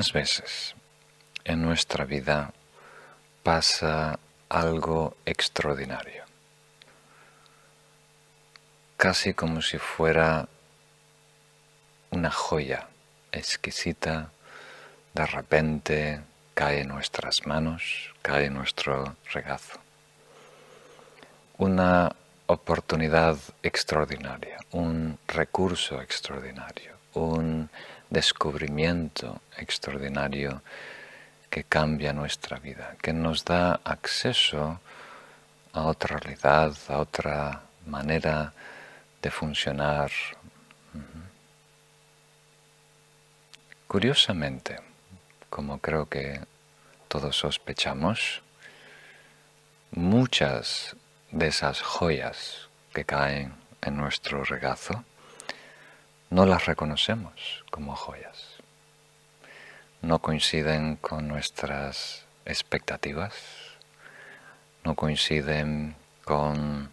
Algunas veces en nuestra vida pasa algo extraordinario, casi como si fuera una joya exquisita, de repente cae en nuestras manos, cae en nuestro regazo. Una oportunidad extraordinaria, un recurso extraordinario, un descubrimiento extraordinario que cambia nuestra vida, que nos da acceso a otra realidad, a otra manera de funcionar. Curiosamente, como creo que todos sospechamos, muchas de esas joyas que caen en nuestro regazo no las reconocemos como joyas. No coinciden con nuestras expectativas, no coinciden con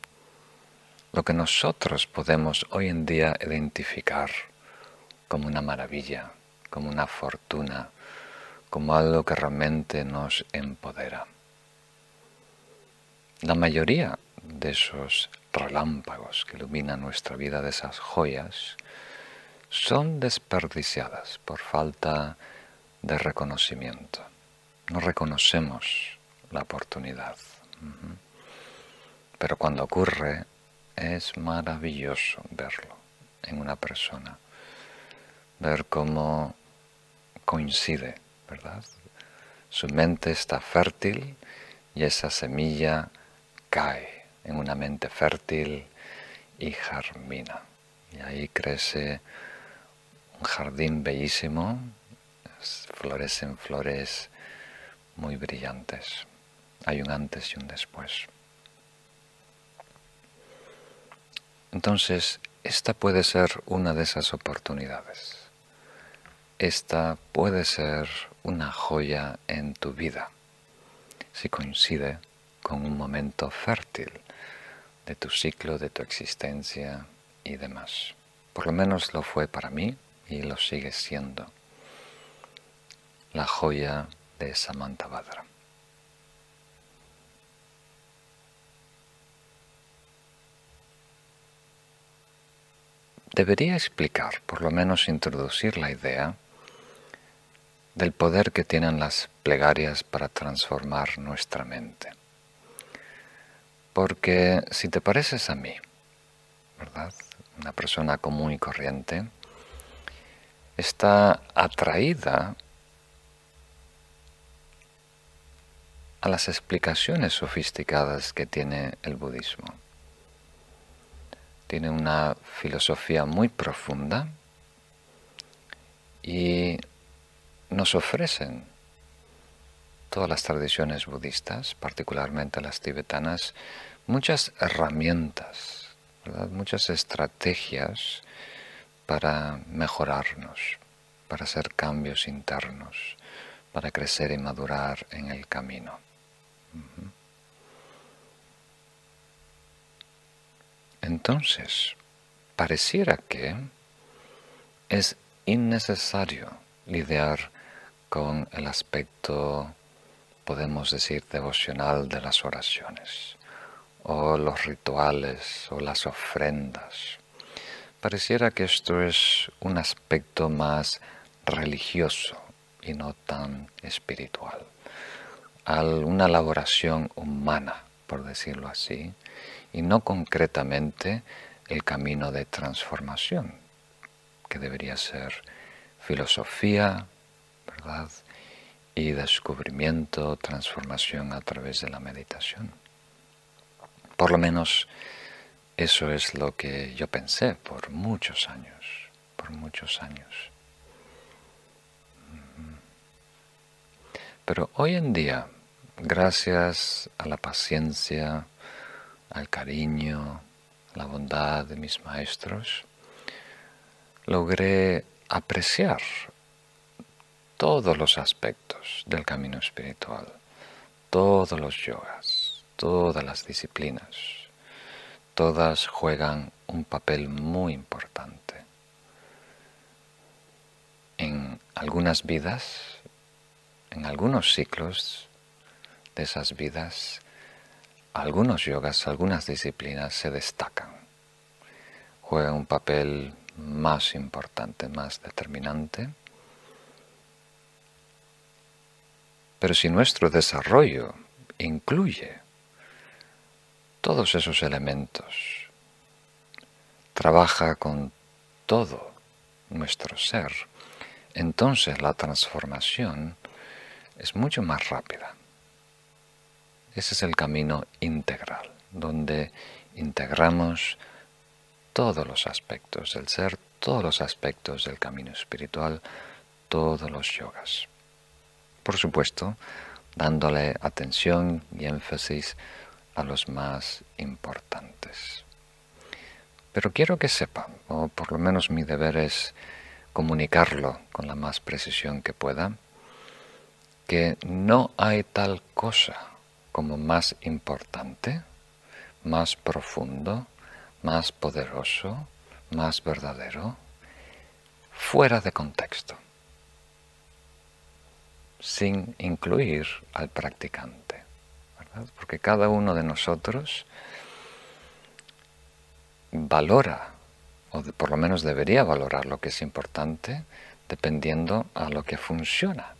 lo que nosotros podemos hoy en día identificar como una maravilla, como una fortuna, como algo que realmente nos empodera. La mayoría de esos relámpagos que iluminan nuestra vida, de esas joyas, son desperdiciadas por falta de reconocimiento. No reconocemos la oportunidad. Pero cuando ocurre es maravilloso verlo en una persona, ver cómo coincide, ¿verdad? Su mente está fértil y esa semilla cae en una mente fértil y germina. Y ahí crece un jardín bellísimo, florecen flores muy brillantes. Hay un antes y un después. Entonces, esta puede ser una de esas oportunidades. Esta puede ser una joya en tu vida si coincide con un momento fértil de tu ciclo, de tu existencia y demás. Por lo menos lo fue para mí y lo sigue siendo la joya de Samantha Badra. Debería explicar, por lo menos introducir la idea del poder que tienen las plegarias para transformar nuestra mente. Porque si te pareces a mí, ¿verdad? Una persona común y corriente, está atraída a las explicaciones sofisticadas que tiene el budismo. Tiene una filosofía muy profunda y nos ofrecen todas las tradiciones budistas, particularmente las tibetanas, muchas herramientas, muchas estrategias para mejorarnos, para hacer cambios internos, para crecer y madurar en el camino. Entonces, pareciera que es innecesario lidiar con el aspecto, podemos decir, devocional de las oraciones, o los rituales, o las ofrendas Pareciera que esto es un aspecto más religioso y no tan espiritual. una elaboración humana, por decirlo así, y no concretamente el camino de transformación, que debería ser filosofía, ¿verdad? Y descubrimiento, transformación a través de la meditación. Por lo menos eso es lo que yo pensé por muchos años, por muchos años. Pero hoy en día, gracias a la paciencia, al cariño, la bondad de mis maestros, logré apreciar todos los aspectos del camino espiritual, todos los yogas, todas las disciplinas todas juegan un papel muy importante en algunas vidas, en algunos ciclos de esas vidas, algunos yogas, algunas disciplinas se destacan, juegan un papel más importante, más determinante. Pero si nuestro desarrollo incluye todos esos elementos, trabaja con todo nuestro ser, entonces la transformación es mucho más rápida. Ese es el camino integral, donde integramos todos los aspectos del ser, todos los aspectos del camino espiritual, todos los yogas. Por supuesto, dándole atención y énfasis a los más importantes. Pero quiero que sepan, o por lo menos mi deber es comunicarlo con la más precisión que pueda, que no hay tal cosa como más importante, más profundo, más poderoso, más verdadero, fuera de contexto, sin incluir al practicante. Porque cada uno de nosotros valora, o por lo menos debería valorar lo que es importante, dependiendo a lo que funciona,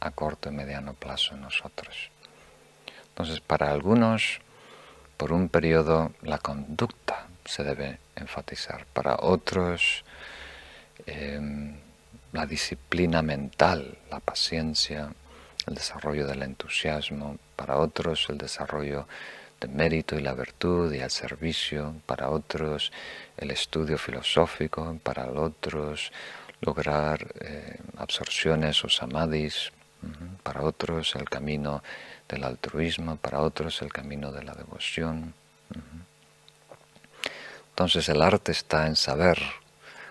a corto y mediano plazo en nosotros. Entonces, para algunos, por un periodo, la conducta se debe enfatizar. Para otros, em, la disciplina mental, la paciencia, el desarrollo del entusiasmo. Para otros, el desarrollo del mérito y la virtud y el servicio. Para otros, el estudio filosófico. Para otros, lograr eh, absorciones o samadhis. Para otros, el camino del altruismo, para otros el camino de la devoción. Entonces el arte está en saber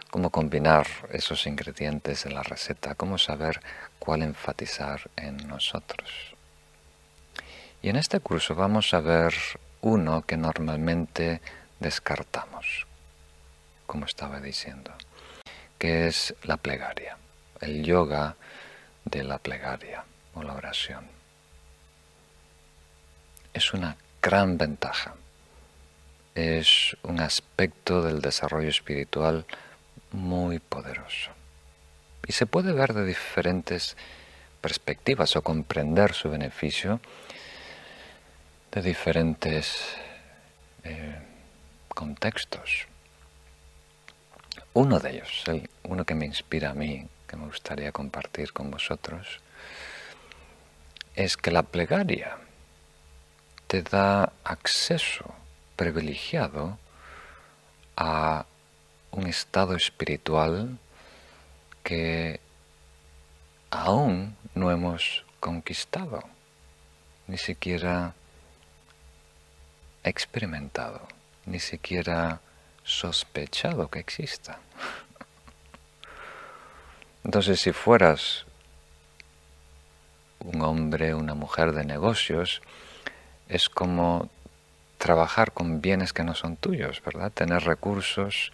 cómo combinar esos ingredientes en la receta, cómo saber cuál enfatizar en nosotros. Y en este curso vamos a ver uno que normalmente descartamos, como estaba diciendo, que es la plegaria, el yoga de la plegaria o la oración es una gran ventaja. Es un aspecto del desarrollo espiritual muy poderoso. Y se puede ver de diferentes perspectivas o comprender su beneficio de diferentes eh, contextos. Uno de ellos, el, uno que me inspira a mí, que me gustaría compartir con vosotros, es que la plegaria te da acceso privilegiado a un estado espiritual que aún no hemos conquistado, ni siquiera experimentado, ni siquiera sospechado que exista. Entonces, si fueras un hombre, una mujer de negocios, es como trabajar con bienes que no son tuyos, ¿verdad? Tener recursos,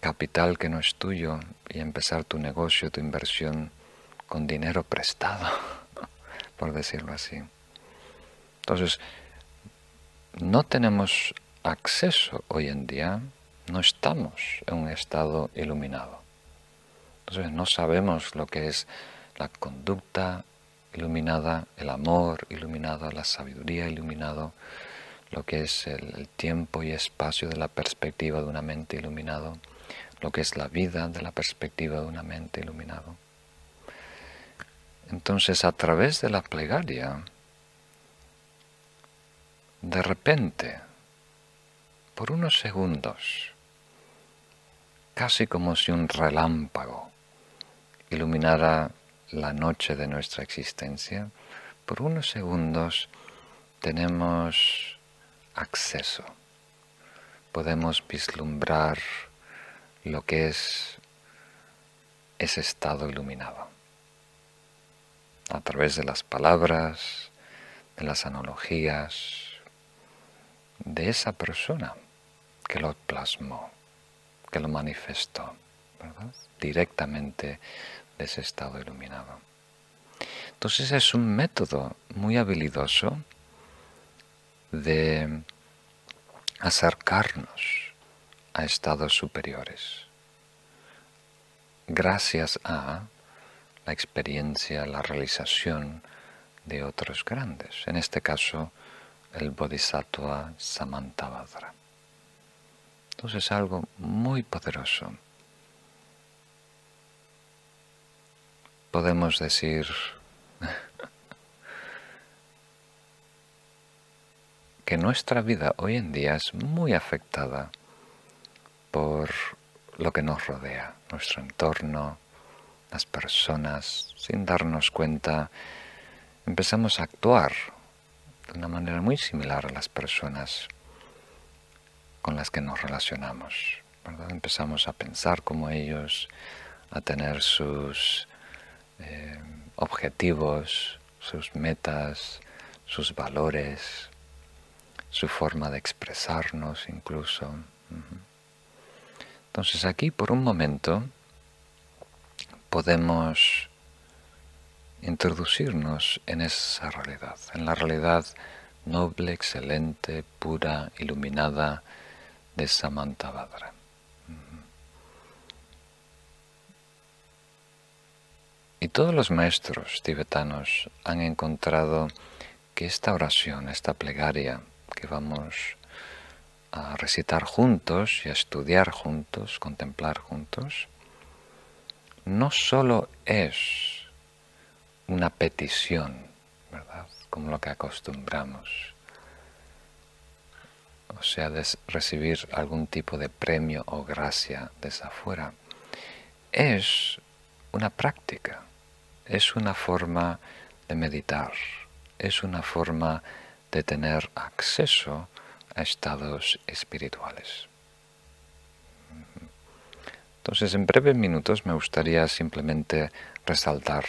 capital que no es tuyo y empezar tu negocio, tu inversión con dinero prestado, por decirlo así. Entonces, no tenemos acceso hoy en día, no estamos en un estado iluminado. Entonces no sabemos lo que es la conducta iluminada, el amor iluminado, la sabiduría iluminado, lo que es el, tiempo y espacio de la perspectiva de una mente iluminado, lo que es la vida de la perspectiva de una mente iluminado. Entonces a través de la plegaria, de repente, por unos segundos, casi como si un relámpago iluminara la noche de nuestra existencia, por unos segundos tenemos acceso, podemos vislumbrar lo que es ese estado iluminado. A través de las palabras, de las analogías, de esa persona que lo plasmó, que lo manifestó, directamente de ese estado iluminado. Entonces es un método muy habilidoso de acercarnos a estados superiores gracias a la experiencia, la realización de otros grandes, en este caso el Bodhisattva Samantabhadra. Entonces es algo muy poderoso. Podemos decir que nuestra vida hoy en día es muy afectada por lo que nos rodea, nuestro entorno, las personas, sin darnos cuenta, empezamos a actuar de una manera muy similar a las personas con las que nos relacionamos. Empezamos a pensar como ellos, a tener sus eh, objetivos, sus metas, sus valores, su forma de expresarnos incluso. Entonces aquí por un momento podemos introducirnos en esa realidad, en la realidad noble, excelente, pura, iluminada de Samantabhadra. Y todos los maestros tibetanos han encontrado que esta oración, esta plegaria que vamos a recitar juntos y a estudiar juntos, contemplar juntos, no solo es una petición, ¿verdad? Como lo que acostumbramos, o sea, de recibir algún tipo de premio o gracia desde afuera, es una práctica es una forma de meditar, es una forma de tener acceso a estados espirituales. Entonces, en breves minutos me gustaría simplemente resaltar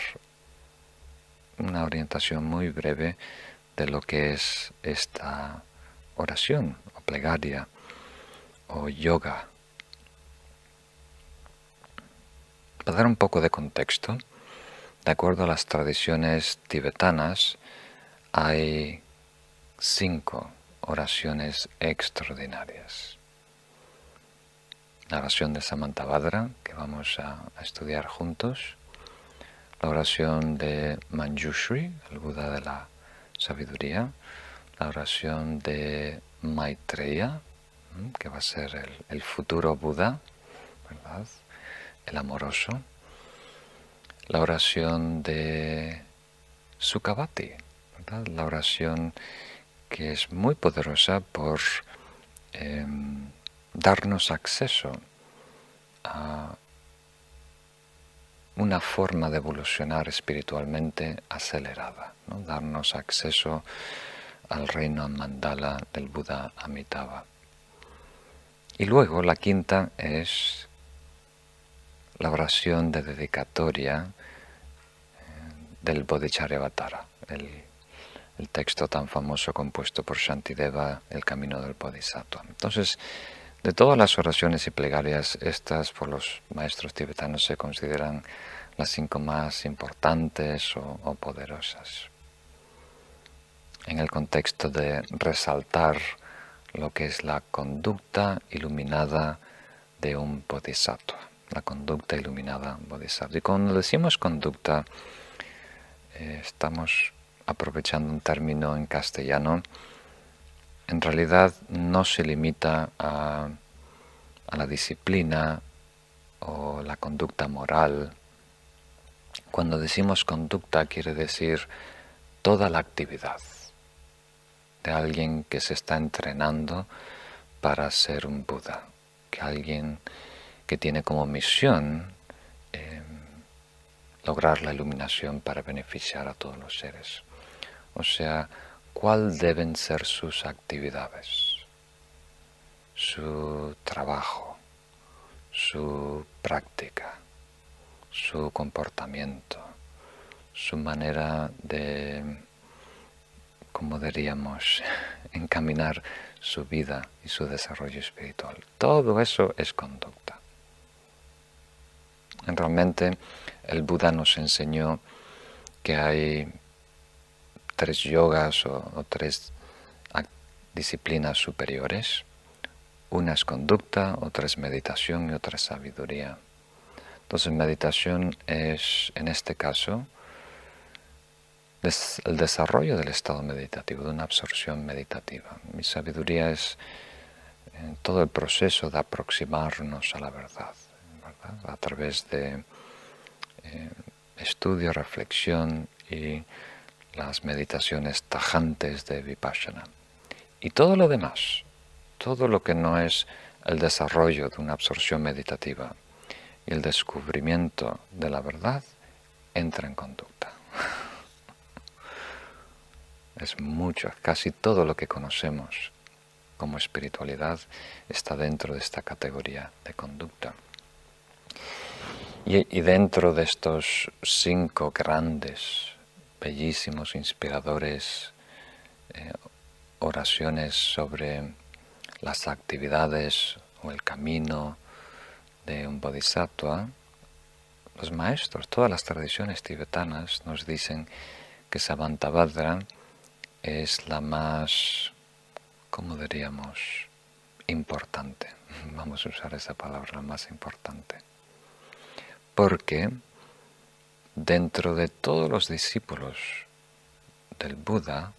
una orientación muy breve de lo que es esta oración o plegaria o yoga. Para dar un poco de contexto, de acuerdo a las tradiciones tibetanas, hay cinco oraciones extraordinarias. La oración de Samantabhadra, que vamos a, estudiar juntos. La oración de Manjushri, el Buda de la sabiduría. La oración de Maitreya, que va a ser el, futuro Buda, ¿verdad? El amoroso la oración de Sukhavati, la oración que es muy poderosa por em, darnos acceso a una forma de evolucionar espiritualmente acelerada, ¿no? darnos acceso al reino mandala del Buda Amitabha. Y luego la quinta es la oración de dedicatoria del Bodhicharyavatara, el, el texto tan famoso compuesto por Shantideva, El Camino del Bodhisattva. Entonces, de todas las oraciones y plegarias, estas por los maestros tibetanos se consideran las cinco más importantes o, poderosas. En el contexto de resaltar lo que es la conducta iluminada de un bodhisattva, la conducta iluminada bodhisattva. Y cuando decimos conducta, eh, estamos aprovechando un término en castellano, en realidad no se limita a, la disciplina o la conducta moral. Cuando decimos conducta quiere decir toda la actividad de alguien que se está entrenando para ser un Buda, que alguien que tiene como misión lograr la iluminación para beneficiar a todos los seres. O sea, ¿cuál deben ser sus actividades? Su trabajo, su práctica, su comportamiento, su manera de, como diríamos, encaminar su vida y su desarrollo espiritual. Todo eso es conducta. Realmente el Buda nos enseñó que hay tres yogas o, tres disciplinas superiores. Una es conducta, otra es meditación y otra es sabiduría. Entonces meditación es, en este caso, el desarrollo del estado meditativo, de una absorción meditativa. Mi sabiduría es en todo el proceso de aproximarnos a la verdad, a través de eh, estudio, reflexión y las meditaciones tajantes de Vipassana. Y todo lo demás, todo lo que no es el desarrollo de una absorción meditativa y el descubrimiento de la verdad, entra en conducta. Es mucho, casi todo lo que conocemos como espiritualidad está dentro de esta categoría de conducta. Y, dentro de estos cinco grandes, bellísimos, inspiradores eh, oraciones sobre las actividades o el camino de un bodhisattva, los maestros, todas las tradiciones tibetanas nos dicen que Samantabhadra es la más ¿cómo diríamos? Importante. Vamos a usar esa palabra, más importante. Porque dentro de todos los discípulos del Buda,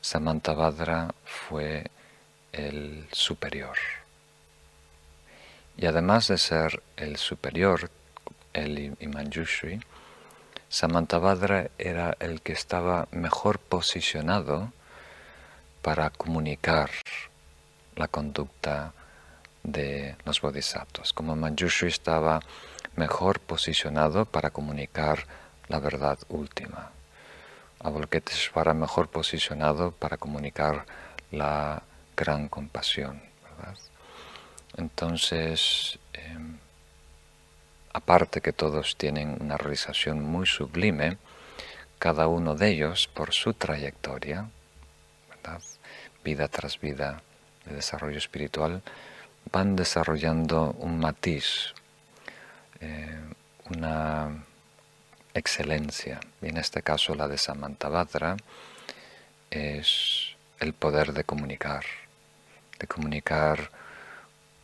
Samantabhadra fue el superior. Y además de ser el superior, el Imanjushri, Samantabhadra era el que estaba mejor posicionado para comunicar la conducta de los bodhisattvas. Como Manjushri estaba mejor posicionado para comunicar la verdad última. Avalokiteshvara mejor posicionado para comunicar la gran compasión. Entonces, em, aparte que todos tienen una realización muy sublime, cada uno de ellos, por su trayectoria, ¿verdad? vida tras vida de desarrollo espiritual, van desarrollando un matiz, eh, una excelencia. Y en este caso la de Samantabhadra es el poder de comunicar, de comunicar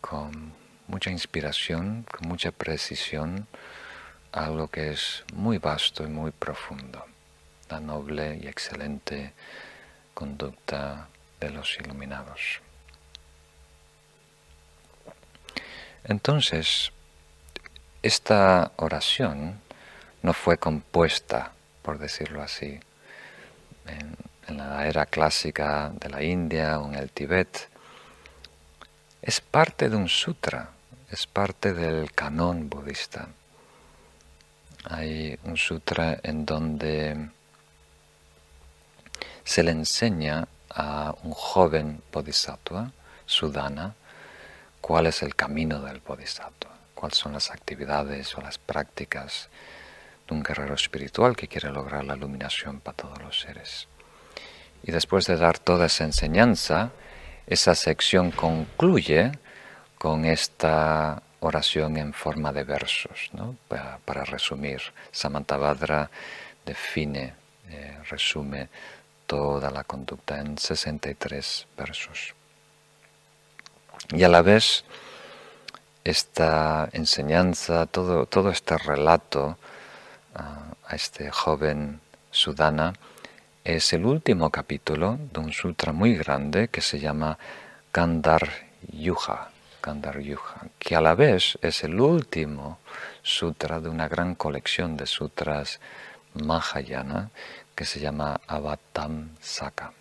con mucha inspiración, con mucha precisión, algo que es muy vasto y muy profundo, la noble y excelente conducta de los iluminados. Entonces, esta oración no fue compuesta, por decirlo así, en, la era clásica de la India o en el Tíbet. Es parte de un sutra, es parte del canon budista. Hay un sutra en donde se le enseña a un joven bodhisattva, Sudana, cuál es el camino del bodhisattva, cuáles son las actividades o las prácticas de un guerrero espiritual que quiere lograr la iluminación para todos los seres. Y después de dar toda esa enseñanza, esa sección concluye con esta oración en forma de versos, para, resumir. Samantabhadra define, eh, resume toda la conducta en 63 versos. Y a la vez, esta enseñanza, todo, todo este relato ah, a este joven sudana, es el último capítulo de un sutra muy grande que se llama Kandar Yuja, que a la vez es el último sutra de una gran colección de sutras Mahayana que se llama Avatam Saka.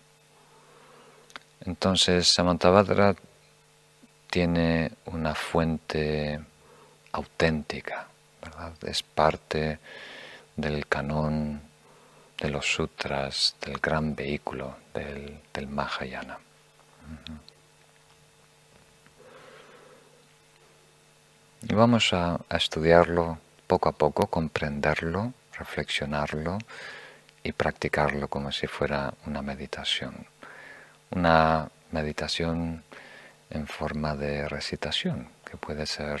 Entonces, Samantabhadra tiene una fuente auténtica, ¿verdad? es parte del canon de los sutras, del gran vehículo del, del Mahayana. Y vamos a estudiarlo poco a poco, comprenderlo, reflexionarlo y practicarlo como si fuera una meditación. Una meditación en forma de recitación, que puede ser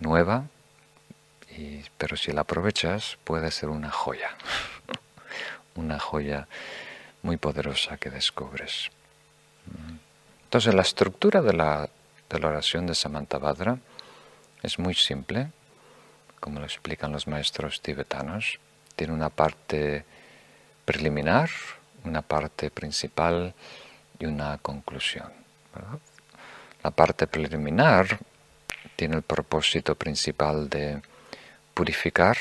nueva pero si la aprovechas puede ser una joya, una joya muy poderosa que descubres. Entonces la estructura de la, de la oración de Samantabhadra es muy simple, como lo explican los maestros tibetanos. Tiene una parte preliminar, una parte principal y una conclusión. La parte preliminar tiene el propósito principal de purificar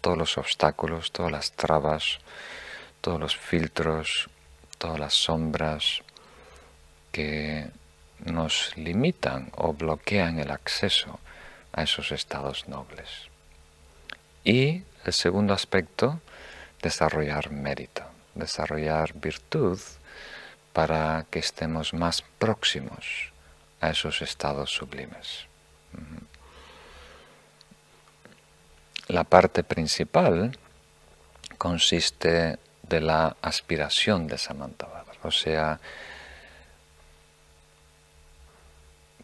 todos los obstáculos, todas las trabas, todos los filtros, todas las sombras que nos limitan o bloquean el acceso a esos estados nobles. Y el segundo aspecto, desarrollar mérito, desarrollar virtud para que estemos más próximos a esos estados sublimes. La parte principal consiste de la aspiración de Samantabhadra, o sea,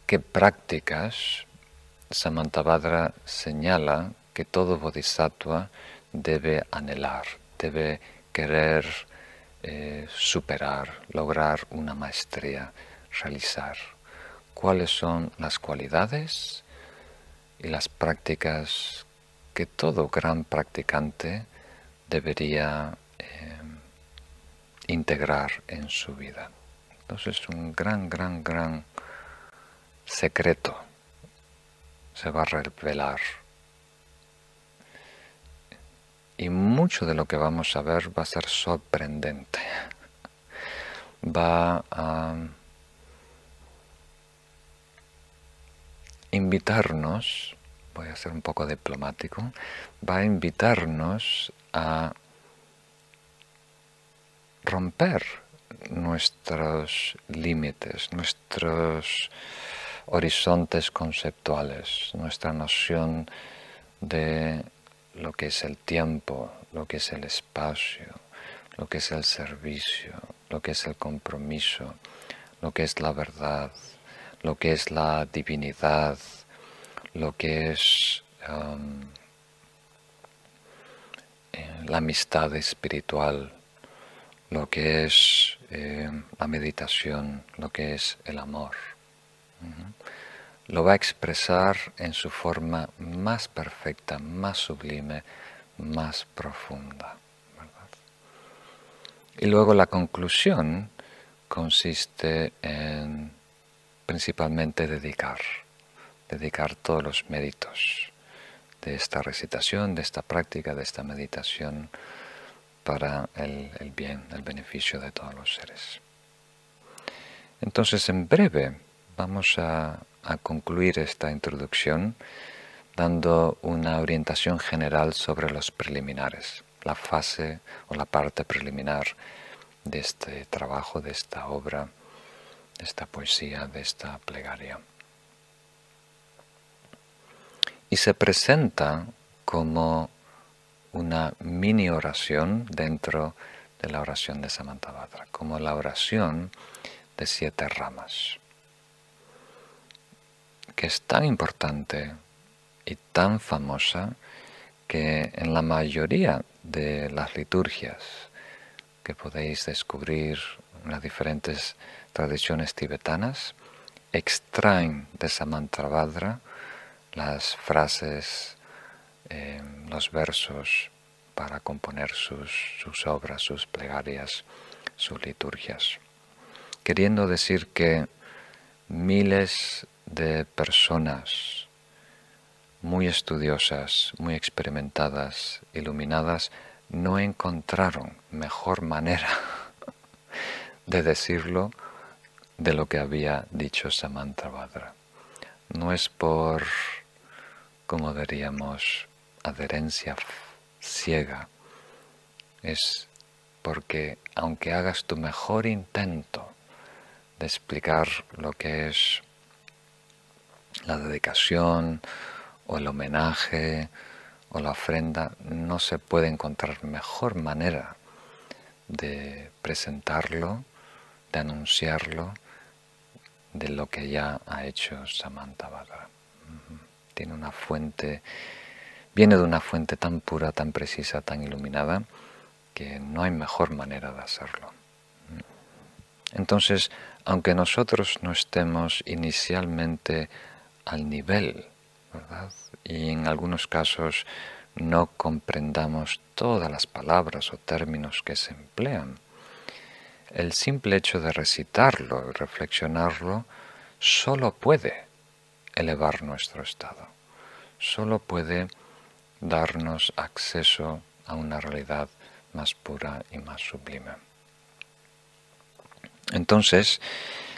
qué prácticas Samantabhadra señala que todo bodhisattva debe anhelar, debe querer eh, superar, lograr una maestría, realizar. ¿Cuáles son las cualidades y las prácticas que todo gran practicante debería eh, integrar en su vida? Entonces un gran, gran, gran secreto se va a revelar. Y mucho de lo que vamos a ver va a ser sorprendente. Va a invitarnos, voy a ser un poco diplomático, va a invitarnos a romper nuestros límites, nuestros horizontes conceptuales, nuestra noción de lo que es el tiempo, lo que es el espacio, lo que es el servicio, lo que es el compromiso, lo que es la verdad, lo que es la divinidad, lo que es eh, la amistad espiritual, lo que es eh, la meditación, lo que es el amor lo va a expresar en su forma más perfecta, más sublime, más profunda. Y luego la conclusión consiste en principalmente dedicar, dedicar todos los méritos de esta recitación, de esta práctica, de esta meditación para el, el bien, el beneficio de todos los seres. Entonces, en breve, vamos a a concluir esta introducción dando una orientación general sobre los preliminares, la fase o la parte preliminar de este trabajo, de esta obra, de esta poesía, de esta plegaria. Y se presenta como una mini oración dentro de la oración de Samantabhadra, como la oración de siete ramas que es tan importante y tan famosa que en la mayoría de las liturgias que podéis descubrir en las diferentes tradiciones tibetanas, extraen de esa mantra las frases, eh, los versos para componer sus, sus obras, sus plegarias, sus liturgias, queriendo decir que miles de personas muy estudiosas, muy experimentadas, iluminadas, no encontraron mejor manera de decirlo de lo que había dicho Samantabhadra. No es por, como diríamos, adherencia ciega, es porque aunque hagas tu mejor intento de explicar lo que es la dedicación o el homenaje o la ofrenda, no se puede encontrar mejor manera de presentarlo, de anunciarlo, de lo que ya ha hecho Samantha Tiene una fuente viene de una fuente tan pura, tan precisa, tan iluminada, que no hay mejor manera de hacerlo. Entonces, aunque nosotros no estemos inicialmente al nivel, ¿verdad? Y en algunos casos no comprendamos todas las palabras o términos que se emplean, el simple hecho de recitarlo y reflexionarlo solo puede elevar nuestro estado, solo puede darnos acceso a una realidad más pura y más sublime. Entonces,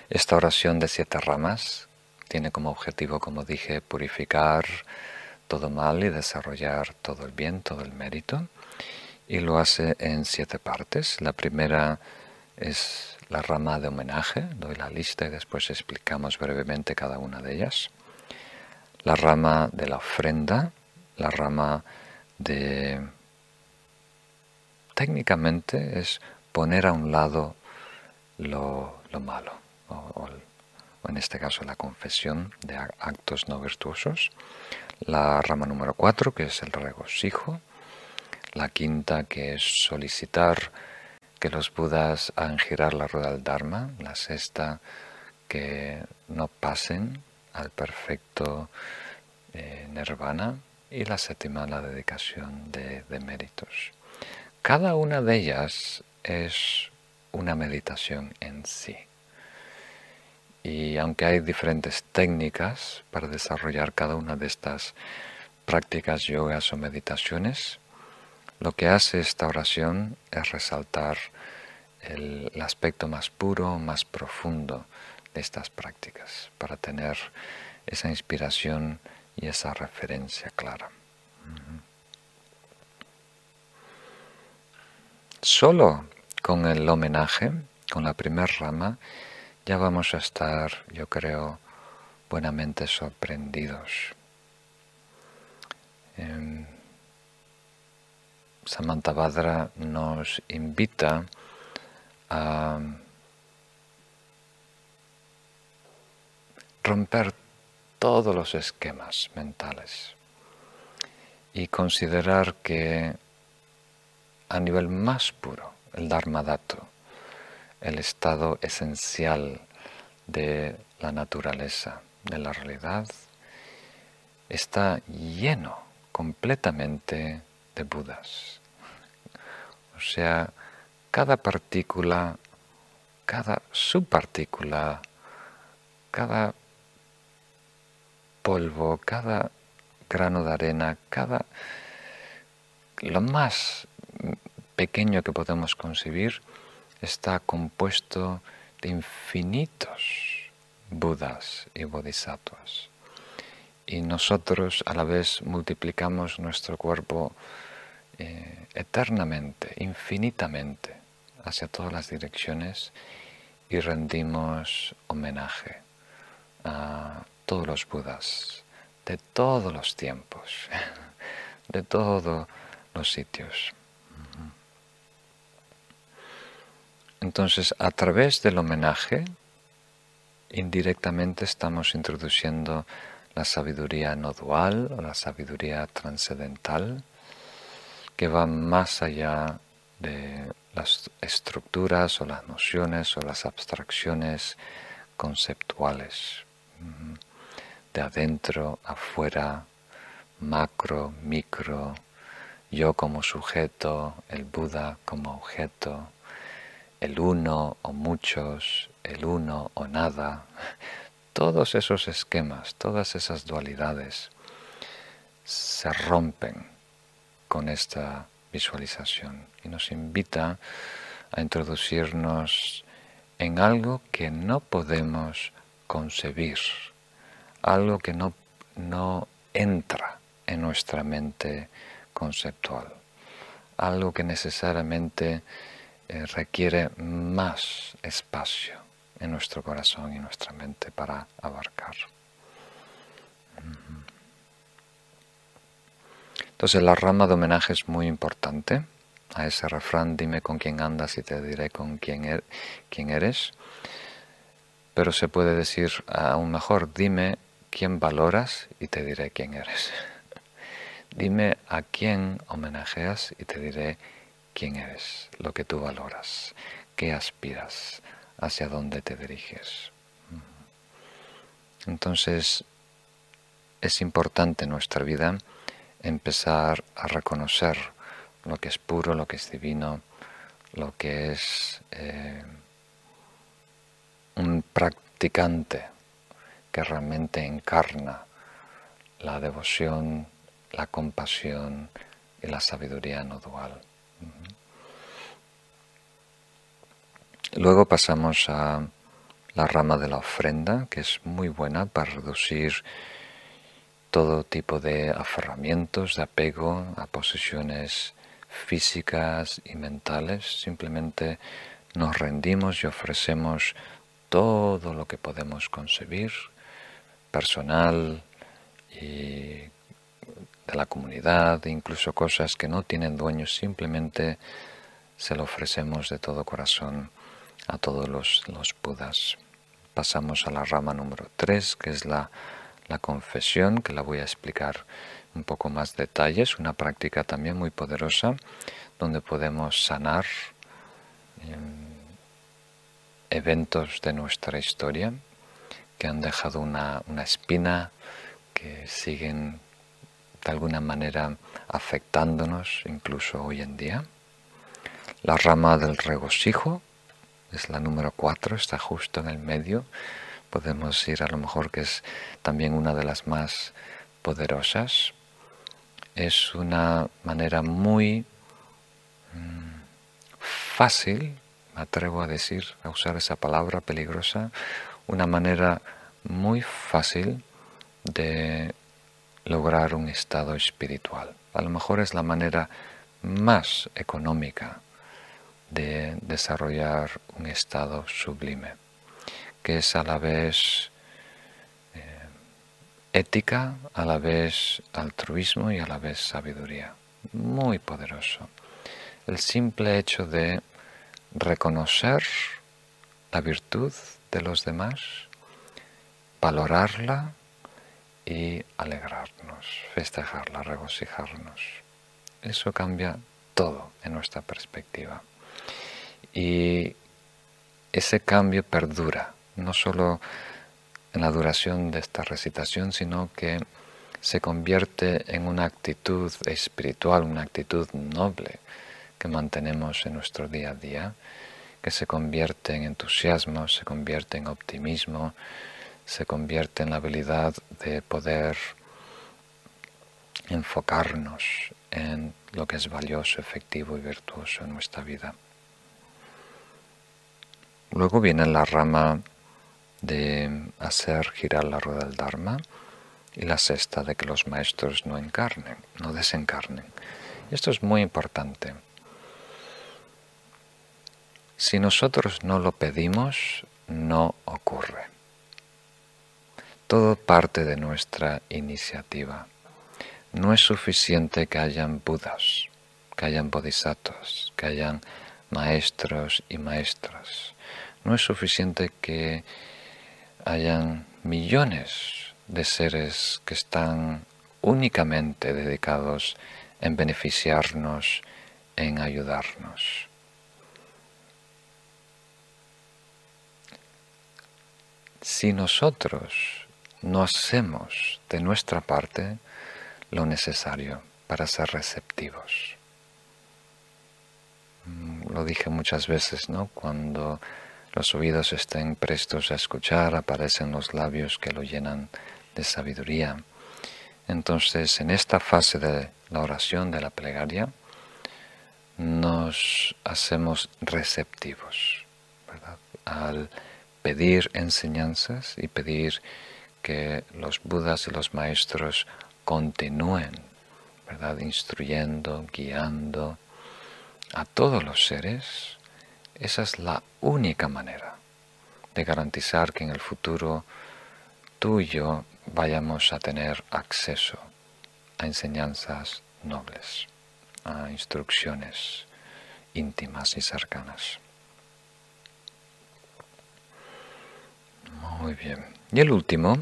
esta oración de siete ramas tiene como objetivo, como dije, purificar todo mal y desarrollar todo el bien, todo el mérito. Y lo hace en siete partes. La primera es la rama de homenaje, doy la lista y después explicamos brevemente cada una de ellas. La rama de la ofrenda, la rama de... técnicamente es poner a un lado lo, malo, en este caso la confesión de actos no virtuosos. La rama número cuatro, que es el regocijo. La quinta, que es solicitar que los budas hagan girar la rueda del Dharma. La sexta, que no pasen al perfecto eh, nirvana. Y la séptima, la dedicación de méritos. Cada una de ellas es una meditación en sí. Y aunque hay diferentes técnicas para desarrollar cada una de estas prácticas, yogas o meditaciones, lo que hace esta oración es resaltar el, aspecto más puro, más profundo de estas prácticas, para tener esa inspiración y esa referencia clara. Solo con el homenaje, con la primera rama, ya vamos a estar, yo creo, buenamente sorprendidos. Eh, Samantha nos invita a romper todos los esquemas mentales y considerar que a nivel más puro el Dharmadato, el estado esencial de la naturaleza, de la realidad, está lleno completamente de Budas. O sea, cada partícula, cada subpartícula, cada polvo, cada grano de arena, cada lo más pequeño que podemos concebir está compuesto de infinitos Budas y Bodhisattvas. Y nosotros a la vez multiplicamos nuestro cuerpo eh, eternamente, infinitamente, hacia todas las direcciones y rendimos homenaje a todos los Budas de todos los tiempos, de todos los sitios. Entonces, a través del homenaje, indirectamente estamos introduciendo la sabiduría no dual o la sabiduría transcendental que va más allá de las estructuras o las nociones o las abstracciones conceptuales, de adentro, afuera, macro, micro, yo como sujeto, el Buda como objeto, el uno o muchos, el uno o nada, todos esos esquemas, todas esas dualidades se rompen con esta visualización y nos invita a introducirnos en algo que no podemos concebir, algo que no, no entra en nuestra mente conceptual, algo que necesariamente eh, requiere más espacio en nuestro corazón y nuestra mente para abarcar. Entonces la rama de homenaje es muy importante a ese refrán, dime con quién andas y te diré con quién, er-, quién eres. Pero se puede decir aún mejor, dime quién valoras y te diré quién eres. Dime a quién homenajeas y te diré quién eres, lo que tú valoras, qué aspiras, hacia dónde te diriges. Entonces, es importante en nuestra vida empezar a reconocer lo que es puro, lo que es divino, lo que es eh, un practicante que realmente encarna la devoción, la compasión y la sabiduría no dual. Luego pasamos a la rama de la ofrenda, que es muy buena para reducir todo tipo de aferramientos, de apego a posiciones físicas y mentales. Simplemente nos rendimos y ofrecemos todo lo que podemos concebir, personal y de la comunidad, incluso cosas que no tienen dueños, simplemente se lo ofrecemos de todo corazón a todos los, los budas. Pasamos a la rama número 3, que es la, la confesión, que la voy a explicar un poco más detalles, una práctica también muy poderosa, donde podemos sanar em, eventos de nuestra historia que han dejado una, una espina, que siguen de alguna manera afectándonos incluso hoy en día. La rama del regocijo es la número 4, está justo en el medio. Podemos ir a lo mejor que es también una de las más poderosas. Es una manera muy mm, fácil, me atrevo a decir, a usar esa palabra peligrosa, una manera muy fácil de lograr un estado espiritual. A lo mejor es la manera más económica de desarrollar un estado sublime, que es a la vez eh, ética, a la vez altruismo y a la vez sabiduría. Muy poderoso. El simple hecho de reconocer la virtud de los demás, valorarla y alegrarnos, festejarla, regocijarnos. Eso cambia todo en nuestra perspectiva. Y ese cambio perdura, no solo en la duración de esta recitación, sino que se convierte en una actitud espiritual, una actitud noble que mantenemos en nuestro día a día, que se convierte en entusiasmo, se convierte en optimismo, se convierte en la habilidad de poder enfocarnos en lo que es valioso, efectivo y virtuoso en nuestra vida. Luego viene la rama de hacer girar la rueda del Dharma y la sexta de que los maestros no encarnen, no desencarnen. Esto es muy importante. Si nosotros no lo pedimos, no ocurre. Todo parte de nuestra iniciativa. No es suficiente que hayan budas, que hayan bodhisattvas, que hayan maestros y maestras. No es suficiente que hayan millones de seres que están únicamente dedicados en beneficiarnos, en ayudarnos. Si nosotros no hacemos de nuestra parte lo necesario para ser receptivos. Mm, lo dije muchas veces, ¿no? Cuando los oídos estén prestos a escuchar, aparecen los labios que lo llenan de sabiduría. Entonces, en esta fase de la oración, de la plegaria, nos hacemos receptivos. Al pedir enseñanzas y pedir que los budas y los maestros continúen, ¿verdad? Instruyendo, guiando a todos los seres esa es la única manera de garantizar que en el futuro tú y yo vayamos a tener acceso a enseñanzas nobles, a instrucciones íntimas y cercanas. Muy bien. Y el último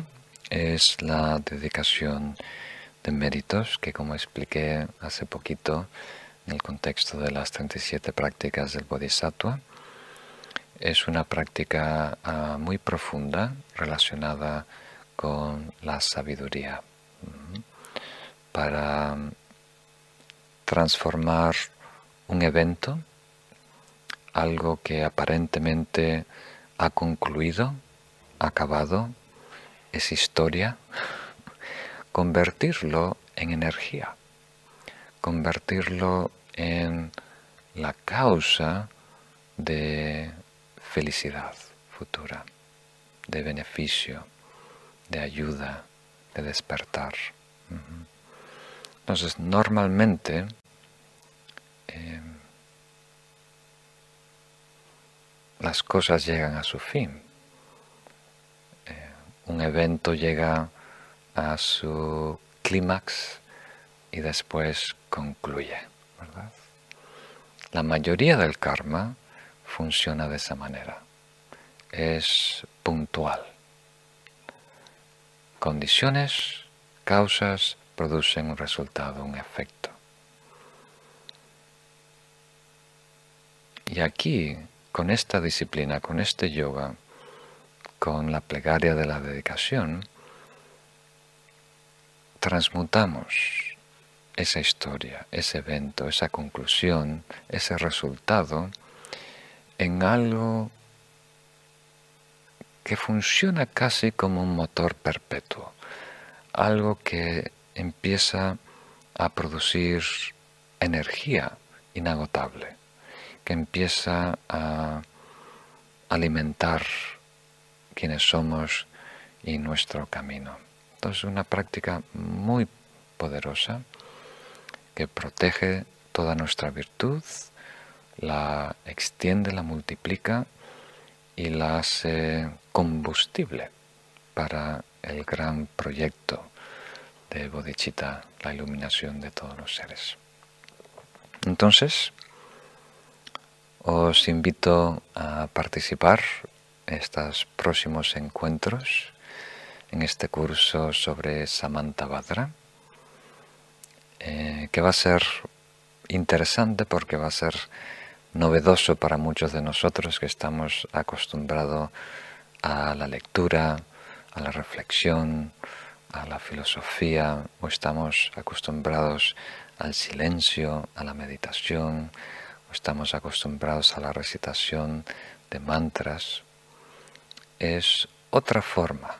es la dedicación de méritos que como expliqué hace poquito en el contexto de las 37 prácticas del Bodhisattva, es una práctica ah, muy profunda relacionada con la sabiduría para transformar un evento, algo que aparentemente ha concluido, acabado, es historia, convertirlo en energía, convertirlo en la causa de felicidad futura, de beneficio, de ayuda, de despertar. Entonces, normalmente, eh, las cosas llegan a su fin. Eh, un evento llega a su clímax y después concluye. La mayoría del karma funciona de esa manera. Es puntual. Condiciones, causas, producen un resultado, un efecto. Y aquí, con esta disciplina, con este yoga, con la plegaria de la dedicación, transmutamos esa historia, ese evento, esa conclusión, ese resultado en algo que funciona casi como un motor perpetuo, algo que empieza a producir energía inagotable, que empieza a alimentar quienes somos y nuestro camino. Entonces, una práctica muy poderosa que protege toda nuestra virtud, la extiende, la multiplica y la hace combustible para el gran proyecto de Bodhicitta, la iluminación de todos los seres. Entonces, os invito a participar en estos próximos encuentros en este curso sobre Samantabhadra, eh, que va a ser interesante porque va a ser novedoso para muchos de nosotros que estamos acostumbrados a la lectura, a la reflexión, a la filosofía o estamos acostumbrados al silencio, a la meditación, o estamos acostumbrados a la recitación de mantras, es otra forma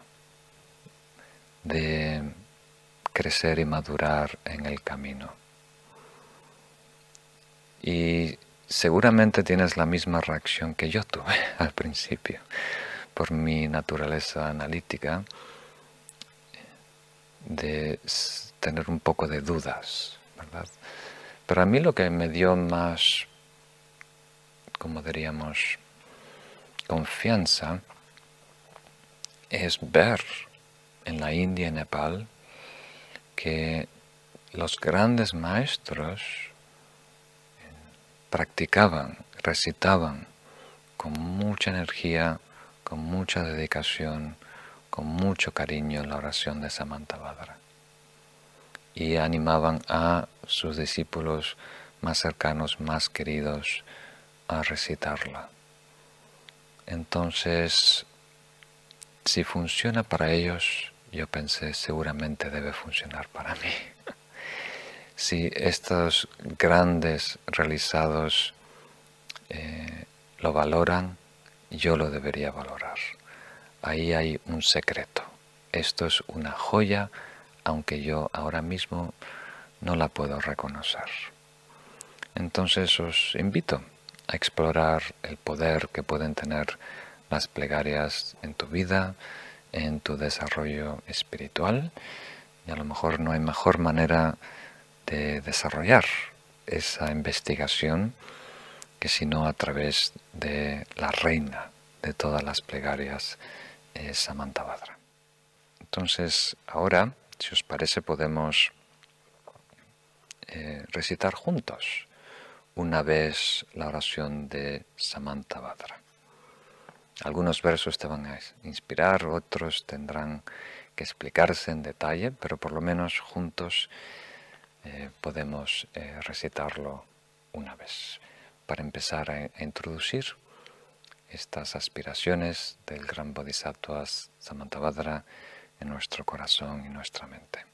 de crecer y madurar en el camino. Y seguramente tienes la misma reacción que yo tuve al principio, por mi naturaleza analítica de tener un poco de dudas, ¿verdad? Pero a mí lo que me dio más, como diríamos, confianza es ver en la India y Nepal que los grandes maestros practicaban, recitaban con mucha energía, con mucha dedicación, con mucho cariño la oración de Samantabhadra y animaban a sus discípulos más cercanos, más queridos, a recitarla. Entonces, si funciona para ellos, yo pensé seguramente debe funcionar para mí. Si estos grandes realizados eh, lo valoran, yo lo debería valorar ahí hay un secreto. Esto es una joya, aunque yo ahora mismo no la puedo reconocer. Entonces os invito a explorar el poder que pueden tener las plegarias en tu vida, en tu desarrollo espiritual, y a lo mejor no hay mejor manera de desarrollar esa investigación que sino a través de la reina de todas las plegarias es Samantabhadra. Entonces, ahora, si os parece, podemos eh, recitar juntos una vez la oración de Samantabhadra. Algunos versos te van a inspirar, otros tendrán que explicarse en detalle, pero por lo menos juntos eh, podemos eh, recitarlo una vez. Para empezar a, introducir estas aspiraciones del gran Bodhisattva Samantabhadra en nuestro corazón y nuestra mente.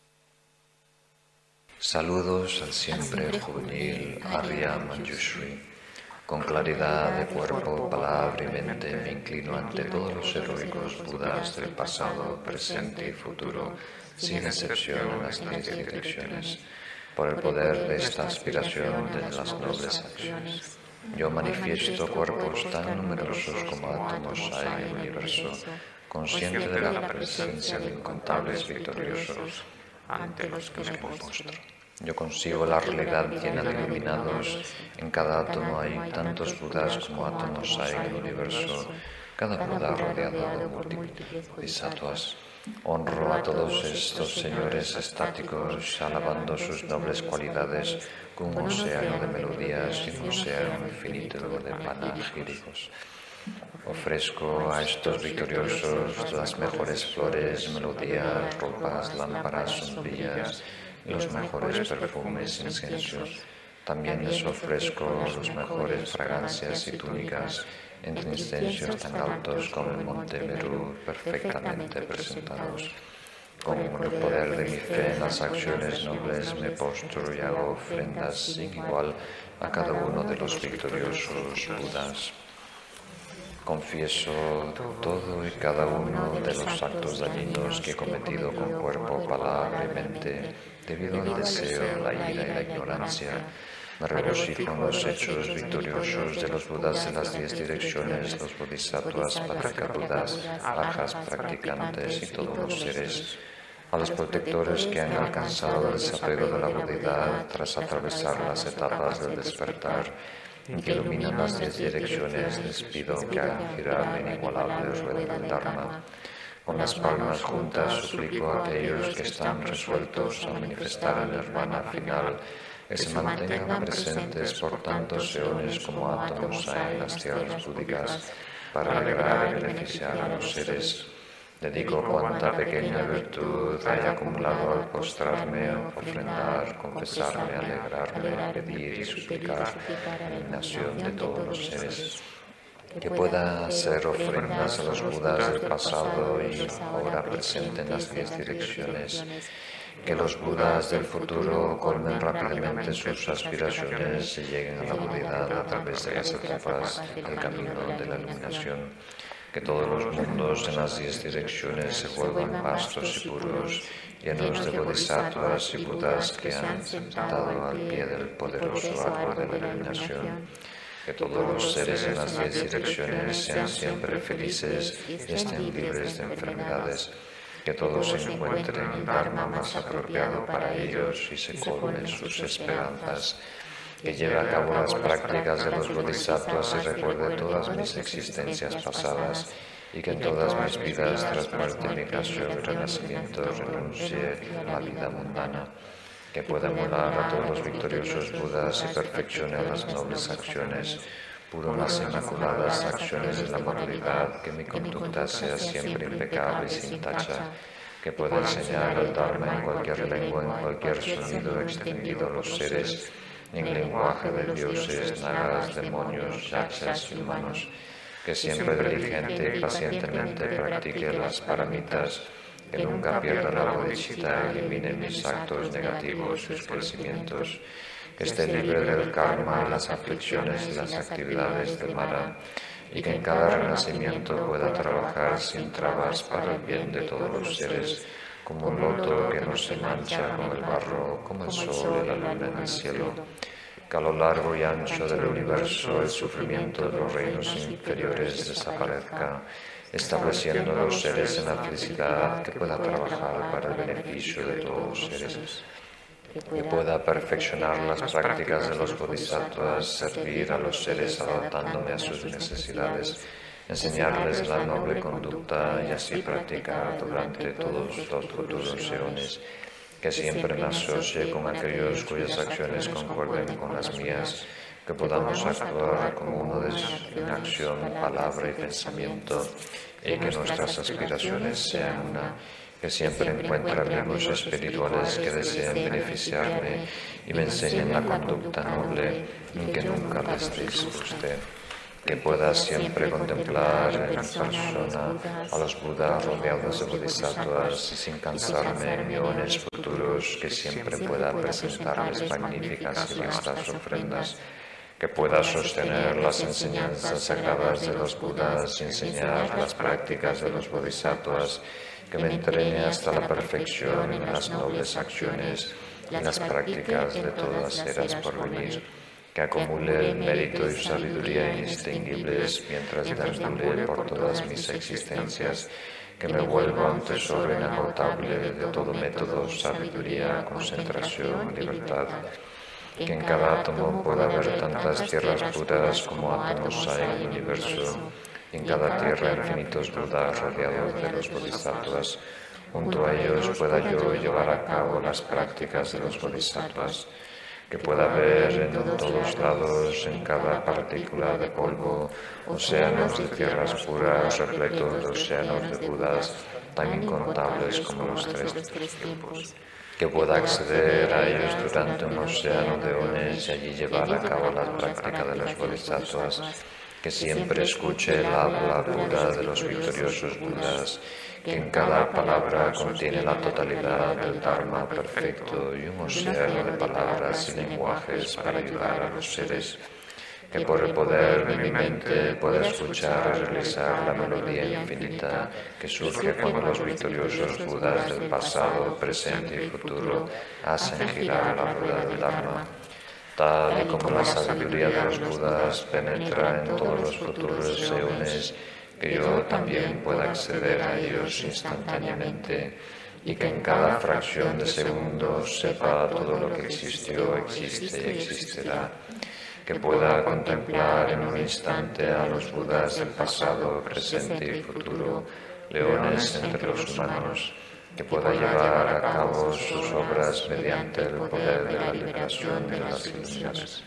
Saludos al siempre juvenil Arya Manjushri. Con claridad de cuerpo, palabra y mente me inclino ante todos los heroicos Budas del pasado, presente y futuro, sin excepción en las diez direcciones, por el poder de esta aspiración de las nobles acciones. Yo manifiesto cuerpos tan numerosos como átomos hay en el universo, consciente de la presencia de incontables victoriosos ante los que me postro. Yo consigo la realidad llena de iluminados. En cada átomo hay tantos Budas como átomos hay en el universo. Cada Buda rodeado de múltiples bodhisattvas. Honro a todos estos señores estáticos, alabando sus nobles cualidades con un océano de melodías y un océano infinito de panegíricos. Ofrezco a estos victoriosos las mejores flores, melodías, ropas, lámparas, sombrillas, los mejores perfumes, inciensos. También les ofrezco los mejores fragancias y túnicas incensios tan altos como el monte Meru, perfectamente presentados. Con el poder de mi fe en las acciones nobles me postro y hago ofrendas sin igual a cada uno de los victoriosos Budas. Confieso todo y cada uno de los actos dañinos que he cometido con cuerpo, palabra y mente debido al deseo, la ira y la ignorancia. Me regocijo en los hechos victoriosos de los Budas de las diez direcciones, los Bodhisattvas, Budas, Arjas practicantes y todos los seres, a los protectores que han alcanzado el desapego de la Buddhidad tras atravesar las etapas del despertar y que iluminan las diez direcciones, les pido que hagan girar la inigualable rueda del Dharma con las palmas juntas suplico a aquellos que están resueltos a manifestar el nirvana final que se mantengan presentes por tantos eones como átomos hay en las tierras púdicas para alegrar y beneficiar a los seres. Dedico cuanta pequeña virtud haya acumulado al postrarme, ofrendar, confesarme, alegrarme, pedir y suplicar la nación de todos los seres que pueda hacer ofrendas a los Budas del pasado y ahora presente en las diez direcciones, que los Budas del futuro colmen rápidamente sus aspiraciones y lleguen a la Budidad a través de las etapas del camino de la iluminación, que todos los mundos en las diez direcciones se vuelvan vastos y puros, llenos de bodhisattvas y budas que han sentado al pie del poderoso árbol de la iluminación que todos los seres en las diez direcciones sean siempre felices y estén libres de enfermedades, que todos se encuentren el Dharma más apropiado para ellos y se colmen sus esperanzas, que lleve a cabo las prácticas de los bodhisattvas y recuerde todas mis existencias pasadas y que en todas mis vidas, tras muerte, migración y renacimiento, renuncie a la vida mundana que pueda molar a todos los victoriosos Budas y perfeccione las nobles acciones, puro las inmaculadas acciones de la moralidad, que mi conducta sea siempre impecable y sin tacha, que pueda enseñar el Dharma en cualquier lengua, en cualquier sonido extendido a los seres, en lenguaje de dioses, nagas, demonios, yakshas y humanos, que siempre diligente y pacientemente practique las paramitas, que nunca pierda la bodhisattva, elimine mis actos negativos, sus crecimientos, que esté libre del karma, las aflicciones y las actividades del mara, y que en cada renacimiento pueda trabajar sin trabas para el bien de todos los seres, como un loto que no se mancha con el barro, como el sol y la luna en el cielo. que a lo largo y ancho del universo el sufrimiento de los reinos inferiores desaparezca estableciendo a los seres en la felicidad que pueda trabajar para el beneficio de todos los seres, que pueda perfeccionar las prácticas de los bodhisattvas, servir a los seres adaptándome a sus necesidades, enseñarles la noble conducta y así practicar durante todos los futuros eones que siempre me asocie con aquellos cuyas acciones concuerden con las mías, que podamos actuar como uno de en acción, palabra y pensamiento, y que nuestras aspiraciones sean una, que siempre encuentre amigos espirituales que deseen beneficiarme y me enseñen la conducta noble y que nunca les disguste que pueda siempre contemplar en persona a los Budas rodeados de bodhisattvas sin cansarme en millones futuros, que siempre pueda presentarles magníficas y vastas ofrendas, que pueda sostener las enseñanzas sagradas de los Budas y enseñar las prácticas de los bodhisattvas, que me entrene hasta la perfección en las nobles acciones y las prácticas de todas eras por venir que acumule el mérito y sabiduría indistinguibles mientras perdure por todas mis existencias, que me vuelva un tesoro inagotable de todo método, sabiduría, concentración, libertad, que en cada átomo pueda haber tantas tierras puras como átomos hay en el universo, en cada tierra infinitos budas rodeados de los bodhisattvas. Junto a ellos pueda yo llevar a cabo las prácticas de los bodhisattvas que pueda ver en todos lados, en cada partícula de polvo, océanos de tierras puras repletos de océanos de Budas tan incontables como los tres tiempos que pueda acceder a ellos durante un océano de ones y allí llevar a cabo la práctica de los bodhisattvas, que siempre escuche el habla pura de los victoriosos Budas que en cada palabra contiene la totalidad del Dharma perfecto y un océano de palabras y lenguajes para ayudar a los seres, que por el poder de mi mente pueda escuchar y realizar la melodía infinita que surge cuando los victoriosos Budas del pasado, presente y futuro hacen girar la rueda del Dharma tal y como la sabiduría de los Budas penetra en todos los futuros eones que yo también pueda acceder a ellos instantáneamente y que en cada fracción de segundo sepa todo lo que existió, existe y existirá, que pueda contemplar en un instante a los Budas del pasado, presente y futuro, leones entre los humanos, que pueda llevar a cabo sus obras mediante el poder de la liberación de las ilusiones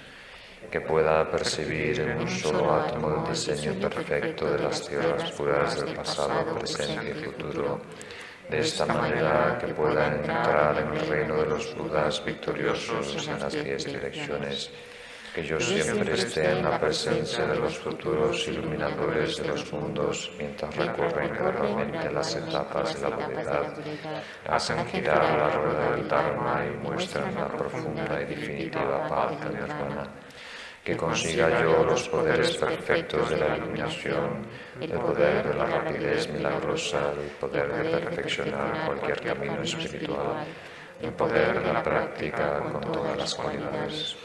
que pueda percibir en un solo átomo el diseño perfecto de las tierras puras del pasado, presente y futuro, de esta manera que pueda entrar en el reino de los Budas victoriosos en las diez direcciones, que yo siempre esté en la presencia de los futuros iluminadores de los mundos mientras recorren gradualmente las etapas de la humanidad, hacen girar la rueda del Dharma y muestran la profunda y definitiva paz de Nirvana que consiga yo los poderes perfectos de la iluminación, el poder de la rapidez milagrosa, el poder de perfeccionar cualquier camino espiritual, el poder de la práctica con todas las cualidades.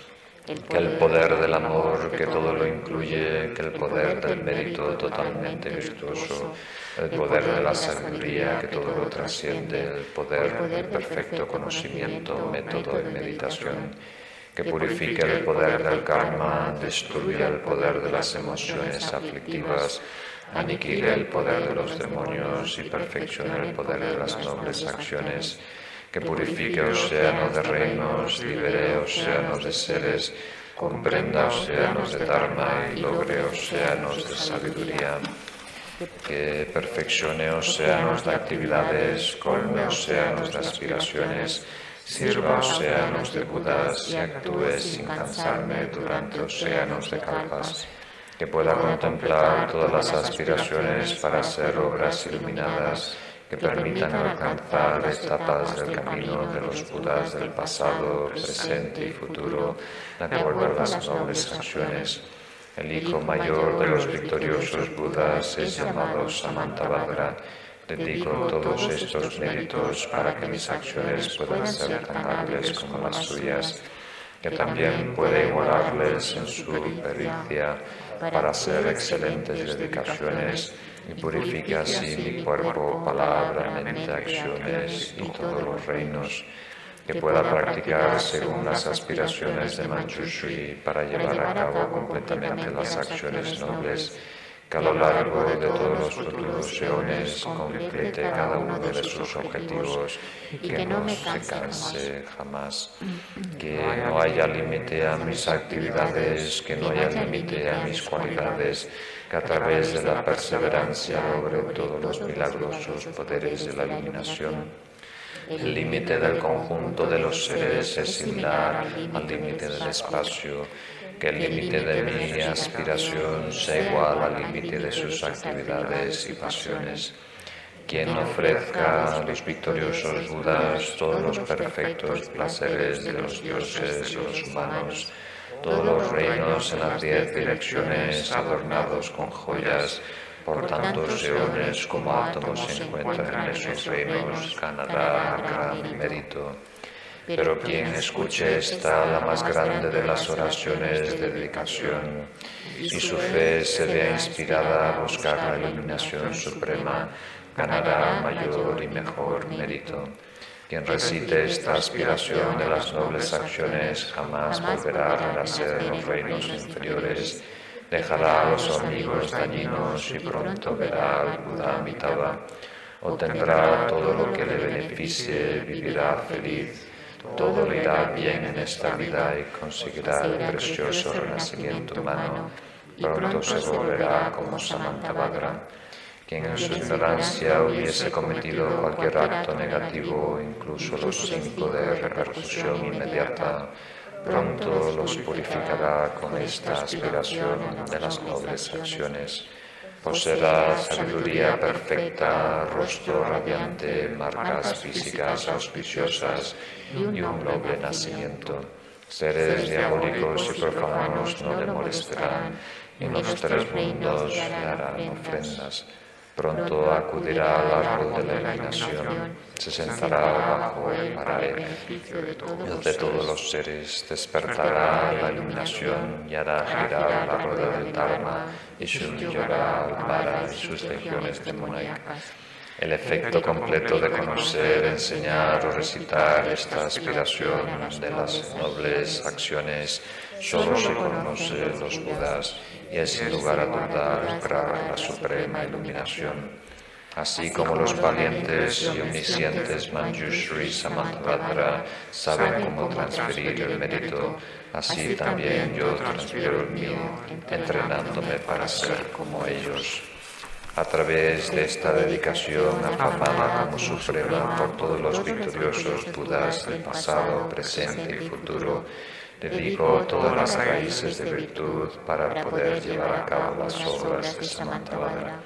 Que el poder del amor que todo lo incluye, que el poder del mérito totalmente virtuoso, el poder de la sabiduría que todo lo trasciende, el poder del perfecto conocimiento, método y meditación que purifique el poder del karma, destruya el poder de las emociones aflictivas, aniquile el poder de los demonios y perfeccione el poder de las nobles acciones, que purifique océanos de reinos, libere océanos de seres, comprenda océanos de Dharma y logre océanos de sabiduría que perfeccione océanos de actividades, colme océanos de aspiraciones, sirva océanos de Budas y actúe sin cansarme durante océanos de kalpas, que pueda contemplar todas las aspiraciones para hacer obras iluminadas que permitan alcanzar etapas del camino de los Budas del pasado, presente y futuro, de acuerdo a las nobles acciones. El hijo mayor de los victoriosos Budas es llamado Samantabhadra, Dedico todos estos méritos para que mis acciones puedan ser tan hábiles como las suyas, que también puede igualarles en su pericia para hacer excelentes dedicaciones y purifique así mi cuerpo, palabra, mente, acciones y todos los reinos que pueda practicar según las aspiraciones de Manchushri para llevar a cabo completamente las acciones nobles que a lo largo de todos los futuros eones complete cada uno de sus objetivos y que no se canse jamás, que no haya límite a mis actividades, que no haya límite a mis cualidades, que a través de la perseverancia logre todos los milagrosos poderes de la iluminación. El límite del conjunto de los seres es similar al límite del espacio que el límite de mi aspiración sea igual al límite de sus actividades y pasiones. Quien ofrezca a los victoriosos Budas todos los perfectos placeres de los dioses y los humanos, todos los reinos en las diez direcciones adornados con joyas, por tantos eones como átomos se encuentran en esos reinos, ganará gran mérito. Pero quien escuche esta, la más grande de las oraciones de dedicación, y su fe se vea inspirada a buscar la iluminación suprema, ganará mayor y mejor mérito. Quien recite esta aspiración de las nobles acciones jamás volverá a renacer en los reinos inferiores, dejará a los amigos dañinos y pronto verá al Buda Amitabha, obtendrá todo lo que le beneficie, vivirá feliz. todo le irá bien en esta vida y conseguirá el precioso renacimiento humano. Pronto se volverá como Samantabhadra, quien en su ignorancia hubiese cometido cualquier acto negativo, incluso los cinco de repercusión inmediata, pronto los purificará con esta aspiración de las nobles acciones poseerá sabiduría perfecta, rostro radiante, marcas físicas auspiciosas y un noble nacimiento. Seres diabólicos y profanos no le molestarán, y en los tres mundos le harán ofrendas. Pronto acudirá al árbol de la iluminación, se sentará bajo el paraje. El de todos los seres. despertará la iluminación y hará girar la rueda del Dharma y se unirá al Mara y sus legiones demoníacas. El efecto completo de conocer, enseñar o recitar esta aspiración de las nobles acciones solo se conoce los Budas y es sin lugar a dudar lograr la suprema iluminación. Así como los valientes y omniscientes Manjushri Samantabhadra saben cómo transferir el mérito, así también yo transfiero el mío, entrenándome para ser como ellos. A través de esta dedicación afamada como suprema por todos los victoriosos Budas del pasado, presente y futuro, dedico todas las raíces de virtud para poder llevar a cabo las obras de Samantabhadra.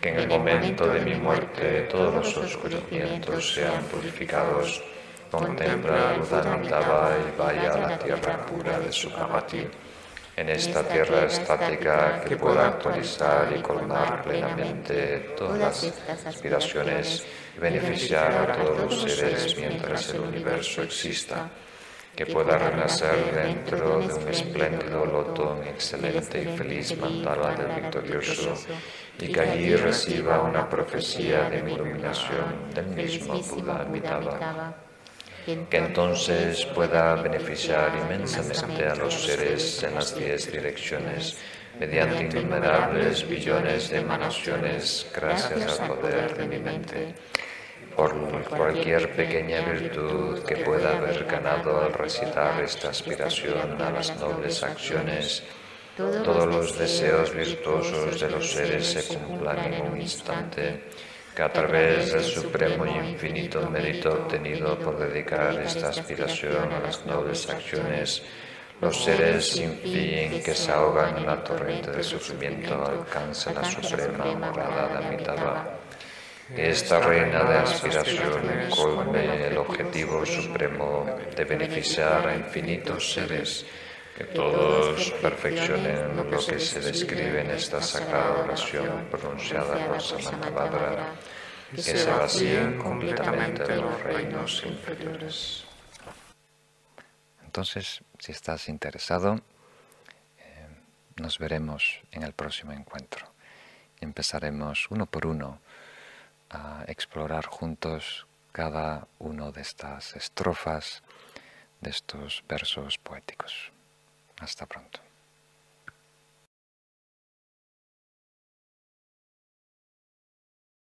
Que en el momento de mi muerte todos los oscurecimientos sean purificados. Contempla Buddha y vaya a la tierra pura de su Sukhavati. En esta tierra estática que pueda actualizar y colmar plenamente todas las aspiraciones y beneficiar a todos los seres mientras el universo exista que pueda renacer dentro de un espléndido loto, un excelente y feliz mandala del victorioso, y que allí reciba una profecía de iluminación del mismo Buda Amitabha que entonces pueda beneficiar inmensamente a los seres en las diez direcciones mediante innumerables billones de emanaciones gracias al poder de mi mente por cualquier pequeña virtud que pueda haber ganado al recitar esta aspiración a las nobles acciones, todos los deseos virtuosos de los seres se cumplan en un instante, que a través del supremo y infinito mérito obtenido por dedicar esta aspiración a las nobles acciones, los seres sin fin que se ahogan en la torrente de sufrimiento alcancen la suprema morada de Amitabha esta reina de aspiración colme el objetivo supremo de beneficiar a infinitos seres, que todos perfeccionen lo que se describe en esta sagrada oración pronunciada por Samantabhadra, que se vacíen completamente de los reinos inferiores. Entonces, si estás interesado, eh, nos veremos en el próximo encuentro. Empezaremos uno por uno a explorar juntos cada uno de estas estrofas, de estos versos poéticos. Hasta pronto.